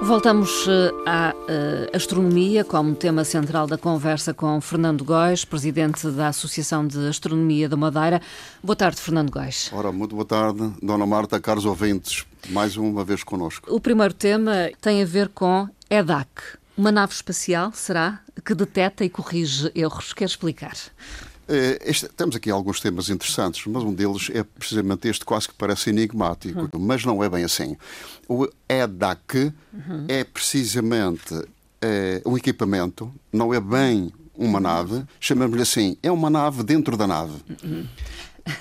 Voltamos eh, à uh, astronomia como tema central da conversa com Fernando Góis, presidente da Associação de Astronomia da Madeira. Boa tarde, Fernando Góis. Ora, muito boa tarde, Dona Marta, caros ouvintes, mais uma vez connosco. O primeiro tema tem a ver com EDAC, uma nave espacial, será, que detecta e corrige erros. Quer explicar? Eh, este, temos aqui alguns temas interessantes, mas um deles é precisamente este, quase que parece enigmático, uhum. mas não é bem assim. O EDAC uhum. é precisamente é, um equipamento, não é bem uma nave, chamamos-lhe assim, é uma nave dentro da nave. Uhum.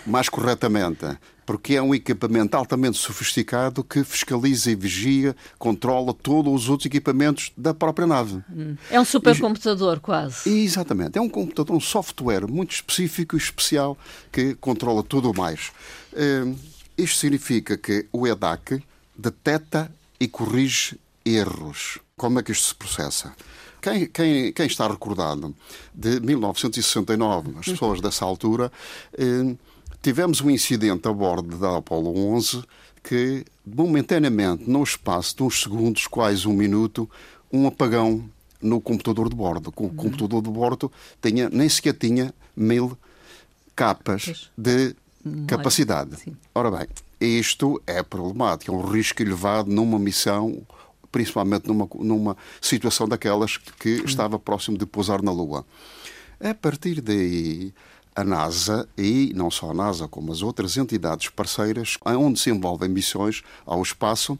Mais corretamente, porque é um equipamento altamente sofisticado que fiscaliza e vigia, controla todos os outros equipamentos da própria nave. Hum. É um supercomputador, quase. Exatamente. É um computador, um software muito específico e especial que controla tudo o mais. Hum, isto significa que o EDAC detecta e corrige erros. Como é que isto se processa? Quem, quem, quem está recordado de 1969, as pessoas dessa altura, hum, tivemos um incidente a bordo da Apollo 11 que, momentaneamente, no espaço de uns segundos, quase um minuto, um apagão no computador de bordo. O computador de bordo tinha, nem sequer tinha mil capas de capacidade. Ora bem, isto é problemático, é um risco elevado numa missão, principalmente numa, numa situação daquelas que estava próximo de pousar na Lua. A partir daí, a NASA e não só a NASA, como as outras entidades parceiras, onde se envolvem missões ao espaço,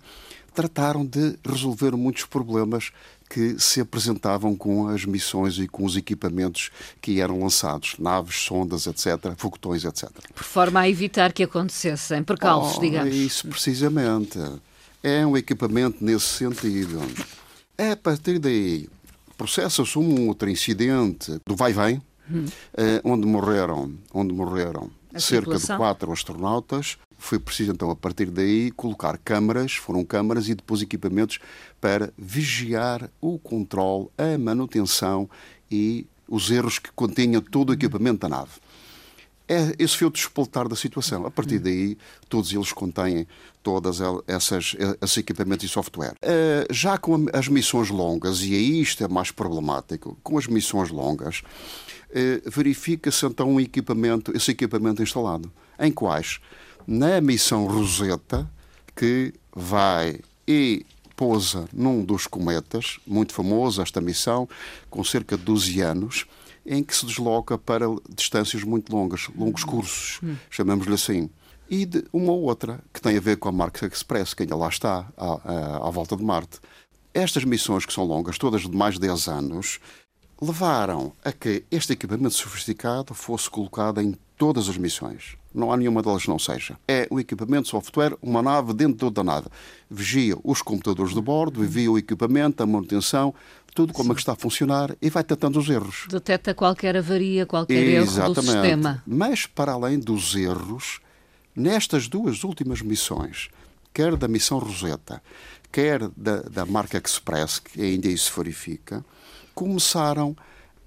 trataram de resolver muitos problemas que se apresentavam com as missões e com os equipamentos que eram lançados, naves, sondas, etc., foguetões, etc. Por forma a evitar que acontecessem percalços, oh, digamos. Isso, precisamente. É um equipamento nesse sentido. É a partir daí, processa-se um outro incidente do vai-vem, hum. onde morreram, onde morreram cerca de quatro astronautas. Foi preciso, então, a partir daí, colocar câmaras, foram câmaras e depois equipamentos para vigiar o controle, a manutenção e os erros que continha todo o equipamento da nave. É, esse o despoltar da situação. A partir daí, todos eles contêm todas essas esses equipamentos e software. Uh, já com as missões longas, e aí isto é mais problemático, com as missões longas, uh, verifica-se então um equipamento, esse equipamento instalado. Em quais? Na missão Rosetta, que vai e pousa num dos cometas, muito famoso esta missão, com cerca de 12 anos, em que se desloca para distâncias muito longas, longos cursos, hum. chamamos-lhe assim. E de uma outra, que tem a ver com a Mark Express, que ainda lá está, à, à, à volta de Marte. Estas missões, que são longas, todas de mais de 10 anos, levaram a que este equipamento sofisticado fosse colocado em todas as missões. Não há nenhuma delas que não seja. É o equipamento software, uma nave dentro da nave. Vigia os computadores de bordo, vigia o equipamento, a manutenção, tudo como é que está a funcionar e vai tratando os erros. Detecta qualquer avaria, qualquer Exatamente. erro do sistema. Mas, para além dos erros, nestas duas últimas missões, quer da missão Rosetta, quer da, da marca Express, que ainda isso verifica, começaram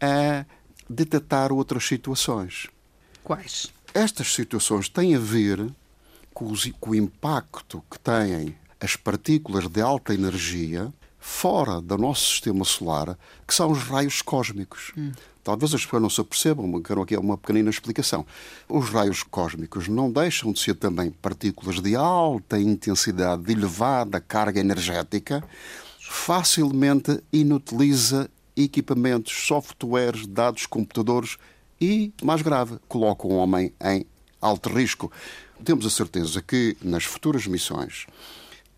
a detectar outras situações. Quais? Estas situações têm a ver com, os, com o impacto que têm as partículas de alta energia fora do nosso sistema solar, que são os raios cósmicos. Hum. Talvez as pessoas não se apercebam, mas quero aqui uma pequenina explicação. Os raios cósmicos não deixam de ser também partículas de alta intensidade, de elevada carga energética, facilmente inutiliza equipamentos, softwares, dados, computadores e, mais grave, coloca o homem em alto risco. Temos a certeza que nas futuras missões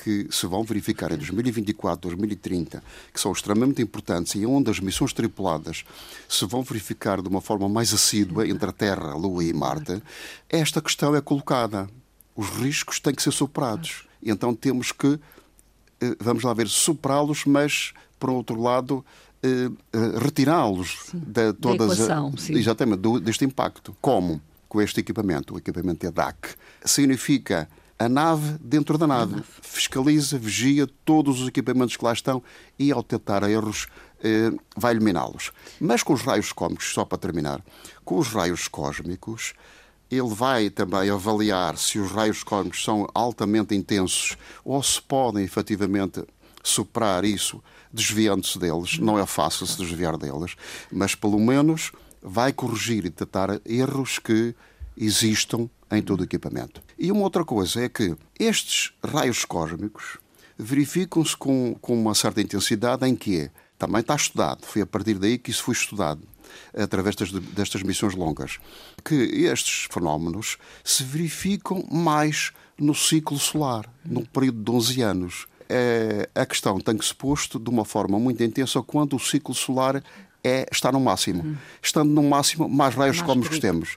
que se vão verificar em 2024, 2030, que são extremamente importantes e onde as missões tripuladas se vão verificar de uma forma mais assídua entre a Terra, a Lua e Marte, esta questão é colocada. Os riscos têm que ser superados. E então temos que, eh, vamos lá ver, superá-los, mas, por outro lado, retirá-los de todas da equação, exatamente do, deste impacto. Como? com este equipamento, o equipamento EDAC. Significa a nave dentro da nave. nave. Fiscaliza, vigia todos os equipamentos que lá estão e, ao detectar erros, eh, vai eliminá-los. Mas com os raios cósmicos, só para terminar, com os raios cósmicos, ele vai também avaliar se os raios cósmicos são altamente intensos ou se podem efetivamente superar isso desviando-se deles. Não é fácil se desviar deles, mas pelo menos vai corrigir e tratar erros que existam em todo o equipamento. E uma outra coisa é que estes raios cósmicos verificam-se com, com uma certa intensidade em que também está estudado, foi a partir daí que isso foi estudado, através destas, destas missões longas, que estes fenómenos se verificam mais no ciclo solar, num período de 11 anos. É, a questão tem que se posto de uma forma muito intensa quando o ciclo solar é, está no máximo. Estando no máximo, mais raios mais cósmicos temos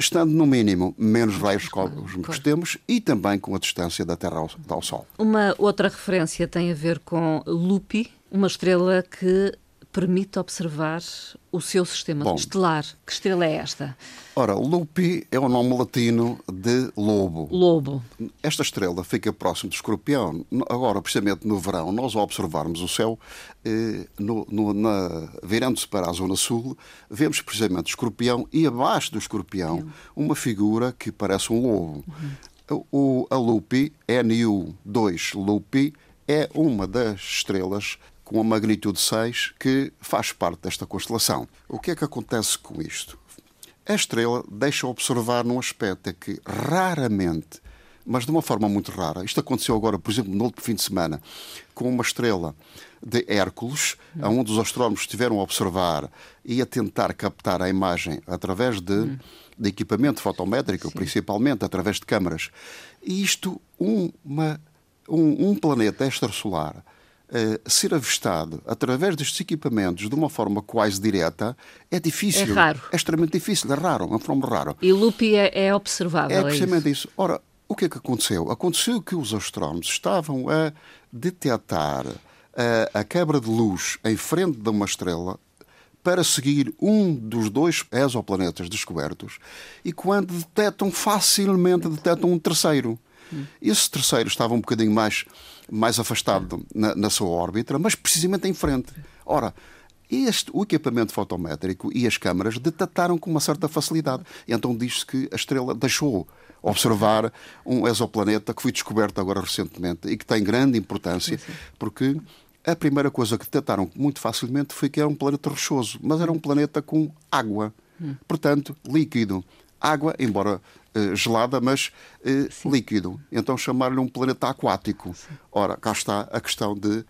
estando no mínimo menos raios cósmicos temos e também com a distância da Terra ao, ao Sol. Uma outra referência tem a ver com Lupi, uma estrela que permite observar o seu sistema Bom, estelar. Que estrela é esta? Ora, Lupi é o nome latino de lobo. Lobo. Esta estrela fica próximo do escorpião. Agora, precisamente no verão, nós ao observarmos o céu, eh, no, virando-se para a zona sul, vemos precisamente o escorpião e abaixo do escorpião uma figura que parece um lobo. Uhum. O, a Lupi, NU2 Lupi, é uma das estrelas com a magnitude 6 que faz parte desta constelação. O que é que acontece com isto? A estrela deixa observar num aspecto é que raramente, mas de uma forma muito rara, isto aconteceu agora, por exemplo, no último fim de semana, com uma estrela de Hércules, hum. onde os astrónomos estiveram a observar e a tentar captar a imagem através de, hum. de equipamento fotométrico, Sim. principalmente através de câmaras. E isto, uma, um, um planeta extrasolar ser avistado através destes equipamentos de uma forma quase direta é difícil. É raro. É extremamente difícil, é raro, é um fenómeno raro. E Lupi é, é observável. É, é precisamente é isso. isso. Ora, o que é que aconteceu? Aconteceu que os astrónomos estavam a detectar a, a quebra de luz em frente de uma estrela para seguir um dos dois exoplanetas descobertos e quando detectam facilmente detectam um terceiro. Esse terceiro estava um bocadinho mais, mais afastado na, na sua órbita, mas precisamente em frente. Ora, este, o equipamento fotométrico e as câmaras detectaram com uma certa facilidade. E então diz-se que a estrela deixou observar um exoplaneta que foi descoberto agora recentemente e que tem grande importância, porque a primeira coisa que detectaram muito facilmente foi que era um planeta rochoso, mas era um planeta com água, hum. portanto, líquido. Água, embora gelada, mas uh, líquido. Então chamar-lhe um planeta aquático. Sim. Ora, cá está a questão de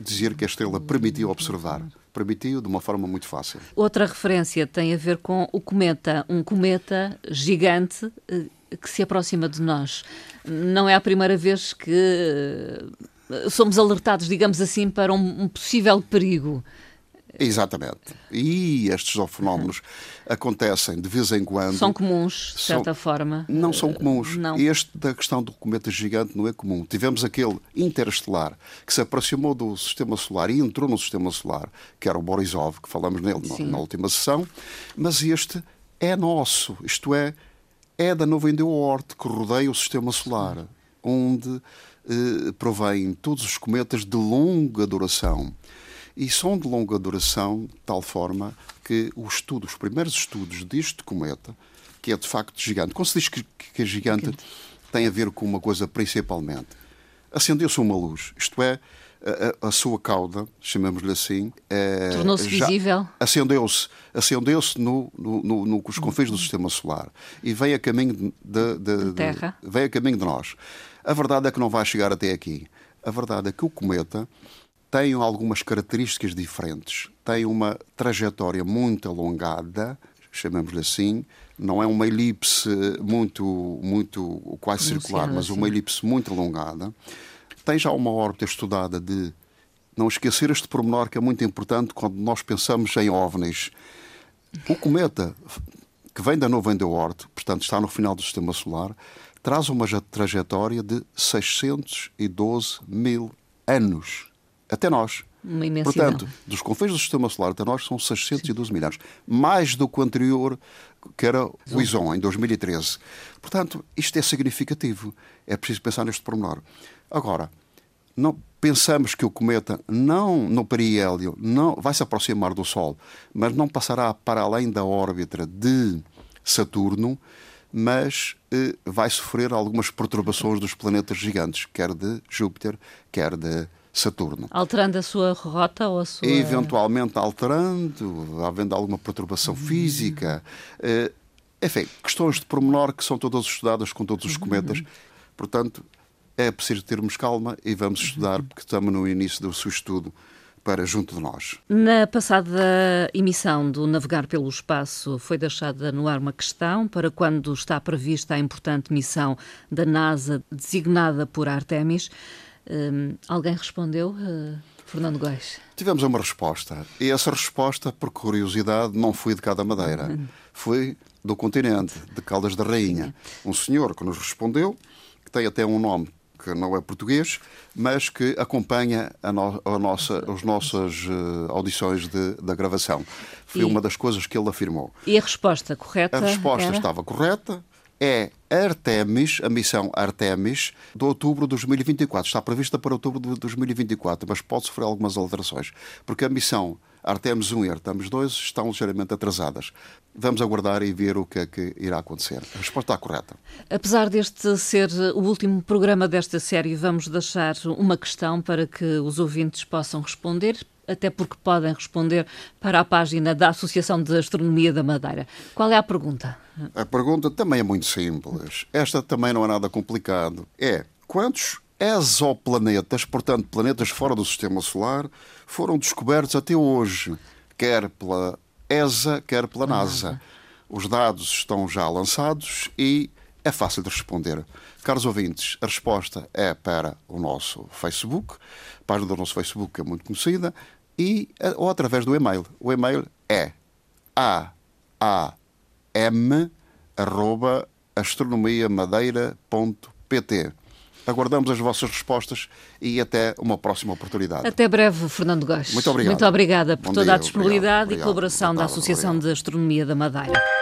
dizer que a estrela permitiu observar. Permitiu de uma forma muito fácil. Outra referência tem a ver com o cometa. Um cometa gigante uh, que se aproxima de nós. Não é a primeira vez que somos alertados, digamos assim, para um possível perigo. Exatamente. E estes fenómenos acontecem de vez em quando. São comuns, de certa são, forma. Não são comuns. Não. Este da questão do cometa gigante não é comum. Tivemos aquele interestelar que se aproximou do sistema solar e entrou no sistema solar, que era o Borisov, que falamos nele na, na última sessão, mas este é nosso, isto é, é da nuvem de Oort que rodeia o sistema solar, onde eh, provém todos os cometas de longa duração e são de longa duração, de tal forma que o estudo, os primeiros estudos deste cometa, que é de facto gigante, como se diz que, que é gigante, tem a ver com uma coisa principalmente. Acendeu-se uma luz, isto é, a, a, sua cauda, chamamos-lhe assim, é, tornou-se visível. Acendeu-se, acendeu-se no, no, no, nos confins do sistema solar e vem a caminho de, de, de, de Terra. vem a caminho de nós. A verdade é que não vai chegar até aqui. A verdade é que o cometa tem algumas características diferentes. Tem uma trajetória muito alongada, chamamos-lhe assim, não é uma elipse muito, muito quase circular, mas uma elipse muito alongada. Tem já uma órbita estudada de não esquecer este pormenor que é muito importante quando nós pensamos em OVNIs. O cometa, que vem da nuvem de Oort, portanto está no final do sistema solar, traz uma trajetória de 612 mil anos até nós. Uma imensidão. Portanto, dos confins do Sistema Solar até nós são 612 mil anos. Mais do que o anterior, que era o ISON, em 2013. Portanto, isto é significativo. É preciso pensar neste pormenor. Agora, não pensamos que o cometa não no periélio não vai se aproximar do Sol, mas não passará para além da órbita de Saturno, mas eh, vai sofrer algumas perturbações dos planetas gigantes, quer de Júpiter, quer de Saturno. Alterando a sua rota ou a sua. Eventualmente alterando, havendo alguma perturbação física. Eh, enfim, questões de pormenor que são todas estudadas com todos os cometas. Portanto, é preciso termos calma e vamos estudar, porque estamos no início do seu estudo para junto de nós. Na passada emissão do Navegar pelo Espaço foi deixada no ar uma questão para quando está prevista a importante missão da NASA designada por Artemis. Hum, alguém respondeu? Uh, Fernando Góis. Tivemos uma resposta. E essa resposta, por curiosidade, não foi de cada madeira. Foi do continente, de Caldas da Rainha. Um senhor que nos respondeu, que tem até um nome que não é português, mas que acompanha a, no, a nossa, as nossas uh, audições de, da gravação. Foi e, uma das coisas que ele afirmou. E a resposta correta? A resposta era? estava correta. É Artemis, a missão Artemis, de outubro de 2024. Está prevista para outubro de 2024, mas pode sofrer algumas alterações, porque a missão Artemis 1 e Artemis 2 estão ligeiramente atrasadas. Vamos aguardar e ver o que é que irá acontecer. A resposta está correta. Apesar deste ser o último programa desta série, vamos deixar uma questão para que os ouvintes possam responder até porque podem responder para a página da Associação de Astronomia da Madeira. Qual é a pergunta? A pergunta também é muito simples. Esta também não é nada complicado. É quantos exoplanetas, portanto planetas fora do Sistema Solar, foram descobertos até hoje, quer pela ESA, quer pela NASA. Os dados estão já lançados e é fácil de responder. Caros ouvintes, a resposta é para o nosso Facebook, a página do nosso Facebook é muito conhecida, e, ou através do e-mail. O e-mail é aam.astronomiamadeira.pt. Aguardamos as vossas respostas e até uma próxima oportunidade. Até breve, Fernando Góes. Muito obrigado. Muito obrigada por Bom toda dia, a disponibilidade obrigado, e colaboração obrigado. da Associação obrigado. de Astronomia da Madeira.